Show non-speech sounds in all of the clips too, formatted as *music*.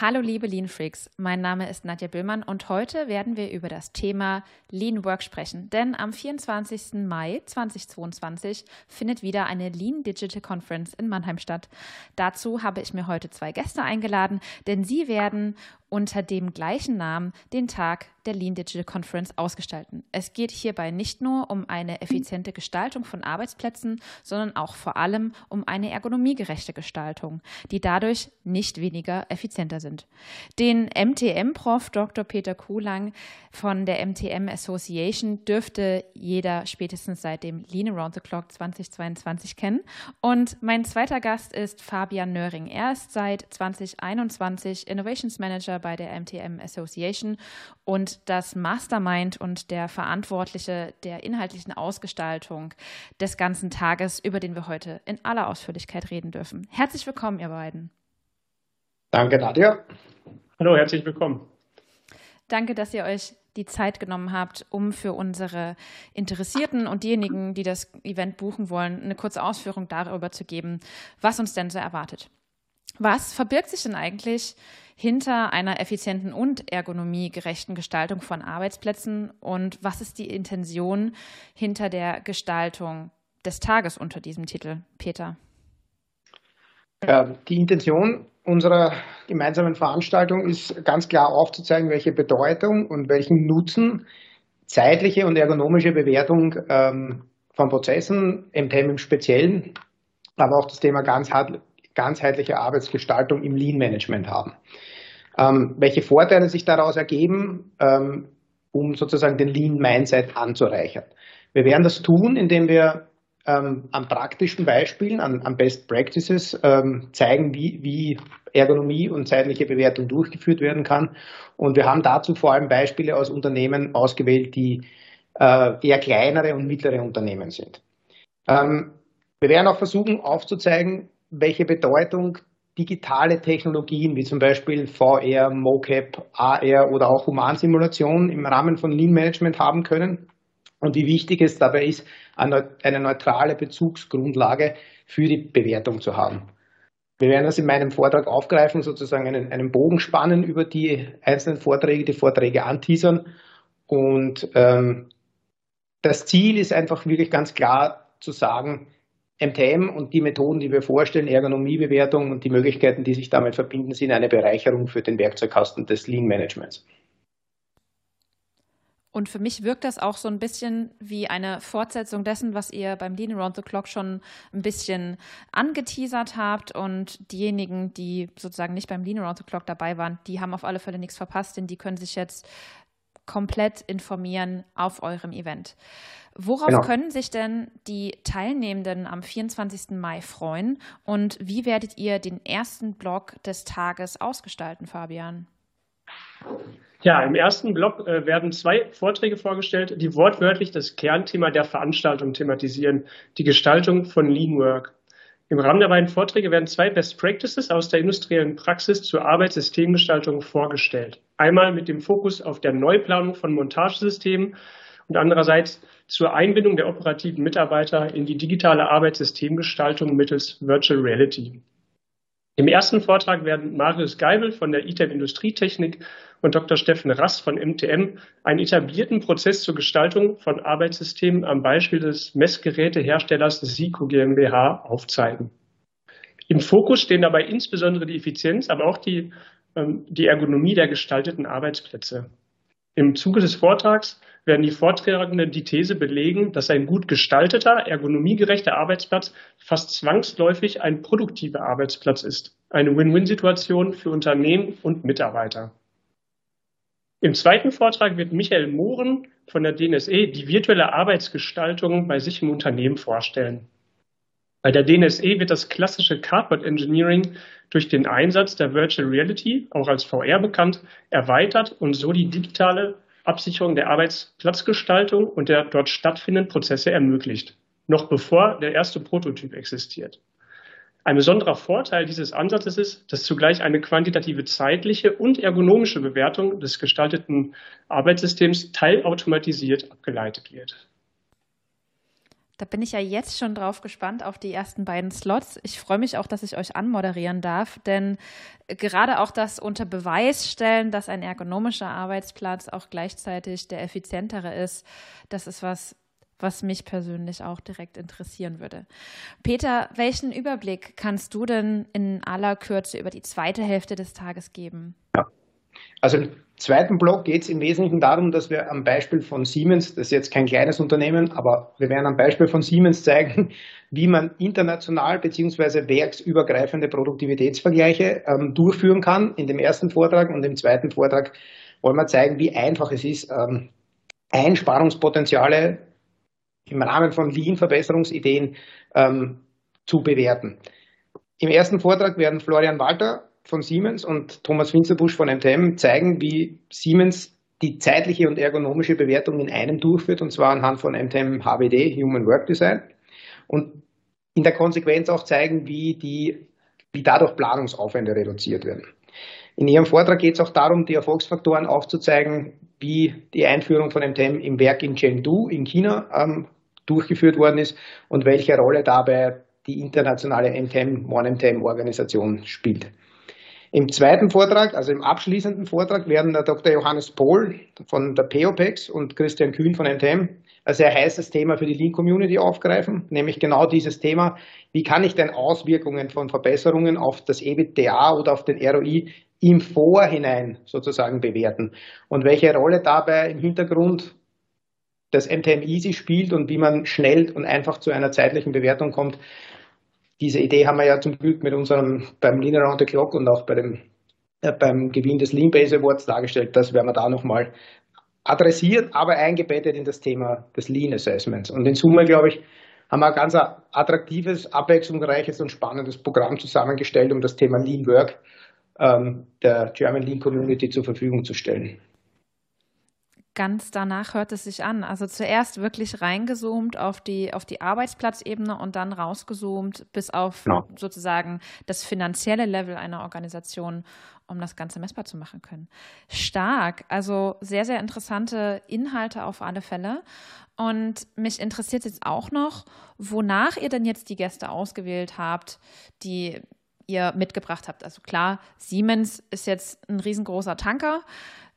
Hallo liebe Lean Freaks, mein Name ist Nadja Böhmann und heute werden wir über das Thema Lean Work sprechen. Denn am 24. Mai 2022 findet wieder eine Lean Digital Conference in Mannheim statt. Dazu habe ich mir heute zwei Gäste eingeladen, denn sie werden unter dem gleichen Namen den Tag der Lean Digital Conference ausgestalten. Es geht hierbei nicht nur um eine effiziente Gestaltung von Arbeitsplätzen, sondern auch vor allem um eine ergonomiegerechte Gestaltung, die dadurch nicht weniger effizienter sind. Den MTM-Prof Dr. Peter Kuhlang von der MTM Association dürfte jeder spätestens seit dem Lean Around the Clock 2022 kennen. Und mein zweiter Gast ist Fabian Nöring. Er ist seit 2021 Innovations Manager bei der MTM Association und das Mastermind und der Verantwortliche der inhaltlichen Ausgestaltung des ganzen Tages, über den wir heute in aller Ausführlichkeit reden dürfen. Herzlich willkommen, ihr beiden. Danke, Nadja. Hallo, herzlich willkommen. Danke, dass ihr euch die Zeit genommen habt, um für unsere Interessierten und diejenigen, die das Event buchen wollen, eine kurze Ausführung darüber zu geben, was uns denn so erwartet. Was verbirgt sich denn eigentlich hinter einer effizienten und ergonomiegerechten Gestaltung von Arbeitsplätzen und was ist die Intention hinter der Gestaltung des Tages unter diesem Titel, Peter? Ja, die Intention unserer gemeinsamen Veranstaltung ist ganz klar aufzuzeigen, welche Bedeutung und welchen Nutzen zeitliche und ergonomische Bewertung ähm, von Prozessen, MTM im Speziellen, aber auch das Thema ganzheitliche Arbeitsgestaltung im Lean-Management haben. Ähm, welche Vorteile sich daraus ergeben, ähm, um sozusagen den Lean-Mindset anzureichern. Wir werden das tun, indem wir ähm, an praktischen Beispielen, an, an Best Practices ähm, zeigen, wie, wie Ergonomie und zeitliche Bewertung durchgeführt werden kann. Und wir haben dazu vor allem Beispiele aus Unternehmen ausgewählt, die äh, eher kleinere und mittlere Unternehmen sind. Ähm, wir werden auch versuchen aufzuzeigen, welche Bedeutung digitale Technologien wie zum Beispiel VR, MoCap, AR oder auch Humansimulation im Rahmen von Lean Management haben können und wie wichtig es dabei ist, eine neutrale Bezugsgrundlage für die Bewertung zu haben. Wir werden das in meinem Vortrag aufgreifen, sozusagen einen, einen Bogen spannen über die einzelnen Vorträge, die Vorträge anteasern. Und ähm, das Ziel ist einfach wirklich ganz klar zu sagen, MTM und die Methoden, die wir vorstellen, Ergonomiebewertung und die Möglichkeiten, die sich damit verbinden, sind eine Bereicherung für den Werkzeugkasten des Lean Managements. Und für mich wirkt das auch so ein bisschen wie eine Fortsetzung dessen, was ihr beim Lean Around the Clock schon ein bisschen angeteasert habt. Und diejenigen, die sozusagen nicht beim Lean Around the Clock dabei waren, die haben auf alle Fälle nichts verpasst, denn die können sich jetzt komplett informieren auf eurem Event. Worauf genau. können sich denn die Teilnehmenden am 24. Mai freuen und wie werdet ihr den ersten Block des Tages ausgestalten, Fabian? Ja, im ersten Block äh, werden zwei Vorträge vorgestellt, die wortwörtlich das Kernthema der Veranstaltung thematisieren, die Gestaltung von Lean Work. Im Rahmen der beiden Vorträge werden zwei Best Practices aus der industriellen Praxis zur Arbeitssystemgestaltung vorgestellt. Einmal mit dem Fokus auf der Neuplanung von Montagesystemen und andererseits zur Einbindung der operativen Mitarbeiter in die digitale Arbeitssystemgestaltung mittels Virtual Reality. Im ersten Vortrag werden Marius Geibel von der ITEM Industrietechnik und Dr. Steffen Rass von MTM einen etablierten Prozess zur Gestaltung von Arbeitssystemen am Beispiel des Messgeräteherstellers SICO GmbH aufzeigen. Im Fokus stehen dabei insbesondere die Effizienz, aber auch die, die Ergonomie der gestalteten Arbeitsplätze. Im Zuge des Vortrags werden die Vortragenden die These belegen, dass ein gut gestalteter, ergonomiegerechter Arbeitsplatz fast zwangsläufig ein produktiver Arbeitsplatz ist. Eine Win-Win-Situation für Unternehmen und Mitarbeiter. Im zweiten Vortrag wird Michael Mohren von der DNSE die virtuelle Arbeitsgestaltung bei sich im Unternehmen vorstellen. Bei der DNSE wird das klassische Cardboard Engineering durch den Einsatz der Virtual Reality, auch als VR bekannt, erweitert und so die digitale Absicherung der Arbeitsplatzgestaltung und der dort stattfindenden Prozesse ermöglicht, noch bevor der erste Prototyp existiert. Ein besonderer Vorteil dieses Ansatzes ist, dass zugleich eine quantitative zeitliche und ergonomische Bewertung des gestalteten Arbeitssystems teilautomatisiert abgeleitet wird. Da bin ich ja jetzt schon drauf gespannt auf die ersten beiden Slots. Ich freue mich auch, dass ich euch anmoderieren darf, denn gerade auch das unter Beweis stellen, dass ein ergonomischer Arbeitsplatz auch gleichzeitig der effizientere ist, das ist was, was mich persönlich auch direkt interessieren würde. Peter, welchen Überblick kannst du denn in aller Kürze über die zweite Hälfte des Tages geben? Ja. Also im zweiten Block geht es im Wesentlichen darum, dass wir am Beispiel von Siemens, das ist jetzt kein kleines Unternehmen, aber wir werden am Beispiel von Siemens zeigen, *laughs* wie man international bzw. werksübergreifende Produktivitätsvergleiche ähm, durchführen kann in dem ersten Vortrag und im zweiten Vortrag wollen wir zeigen, wie einfach es ist, ähm, Einsparungspotenziale im Rahmen von Lean-Verbesserungsideen ähm, zu bewerten. Im ersten Vortrag werden Florian Walter von Siemens und Thomas Finzerbusch von MTM zeigen, wie Siemens die zeitliche und ergonomische Bewertung in einem durchführt, und zwar anhand von MTM HWD, Human Work Design, und in der Konsequenz auch zeigen, wie, die, wie dadurch Planungsaufwände reduziert werden. In Ihrem Vortrag geht es auch darum, die Erfolgsfaktoren aufzuzeigen, wie die Einführung von MTM im Werk in Chengdu in China ähm, durchgeführt worden ist und welche Rolle dabei die internationale MTM, One MTM Organisation spielt. Im zweiten Vortrag, also im abschließenden Vortrag, werden der Dr. Johannes Pohl von der POPEX und Christian Kühn von NTM ein sehr heißes Thema für die Lean Community aufgreifen, nämlich genau dieses Thema, wie kann ich denn Auswirkungen von Verbesserungen auf das EBITDA oder auf den ROI im Vorhinein sozusagen bewerten und welche Rolle dabei im Hintergrund das MTM Easy spielt und wie man schnell und einfach zu einer zeitlichen Bewertung kommt, diese Idee haben wir ja zum Glück mit unserem beim Lean Around the Clock und auch bei dem, äh, beim Gewinn des Lean Base Awards dargestellt. Das werden wir da nochmal adressiert, aber eingebettet in das Thema des Lean Assessments. Und in Summe, glaube ich, haben wir ein ganz attraktives, abwechslungsreiches und spannendes Programm zusammengestellt, um das Thema Lean Work ähm, der German Lean Community zur Verfügung zu stellen ganz danach hört es sich an. Also zuerst wirklich reingezoomt auf die, auf die Arbeitsplatzebene und dann rausgezoomt bis auf genau. sozusagen das finanzielle Level einer Organisation, um das Ganze messbar zu machen können. Stark, also sehr, sehr interessante Inhalte auf alle Fälle. Und mich interessiert jetzt auch noch, wonach ihr denn jetzt die Gäste ausgewählt habt, die ihr mitgebracht habt. Also klar, Siemens ist jetzt ein riesengroßer Tanker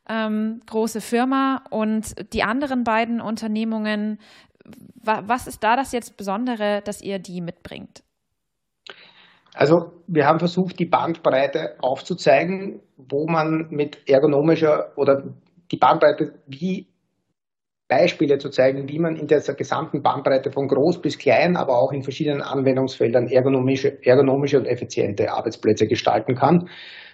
ähm, große Firma und die anderen beiden Unternehmungen, wa was ist da das jetzt Besondere, dass ihr die mitbringt? Also wir haben versucht, die Bandbreite aufzuzeigen, wo man mit ergonomischer oder die Bandbreite, wie Beispiele zu zeigen, wie man in dieser gesamten Bandbreite von groß bis klein, aber auch in verschiedenen Anwendungsfeldern ergonomische, ergonomische und effiziente Arbeitsplätze gestalten kann.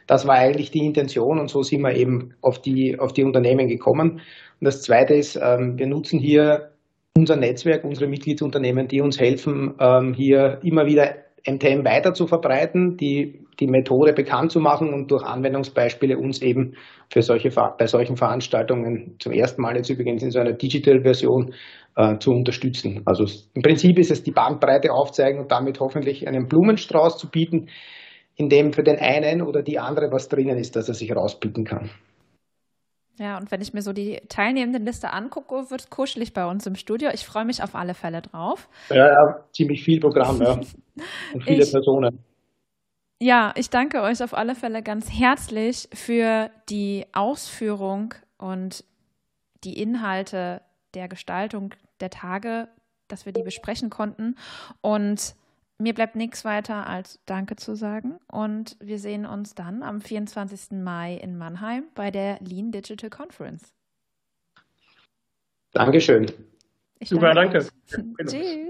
Das war eigentlich die Intention und so sind wir eben auf die, auf die Unternehmen gekommen. Und das Zweite ist, ähm, wir nutzen hier unser Netzwerk, unsere Mitgliedsunternehmen, die uns helfen, ähm, hier immer wieder MTM weiter zu verbreiten, die, die Methode bekannt zu machen und durch Anwendungsbeispiele uns eben für solche, bei solchen Veranstaltungen zum ersten Mal jetzt übrigens in so einer Digital-Version äh, zu unterstützen. Also im Prinzip ist es die Bandbreite aufzeigen und damit hoffentlich einen Blumenstrauß zu bieten, in dem für den einen oder die andere was drinnen ist, dass er sich rauspicken kann. Ja, und wenn ich mir so die Teilnehmendenliste angucke, wird es kuschelig bei uns im Studio. Ich freue mich auf alle Fälle drauf. Ja, ja ziemlich viel Programm, ja. *laughs* Und viele ich, Personen. Ja, ich danke euch auf alle Fälle ganz herzlich für die Ausführung und die Inhalte der Gestaltung der Tage, dass wir die besprechen konnten. Und mir bleibt nichts weiter als Danke zu sagen und wir sehen uns dann am 24. Mai in Mannheim bei der Lean Digital Conference. Dankeschön. Ich Super, danke. Tschüss.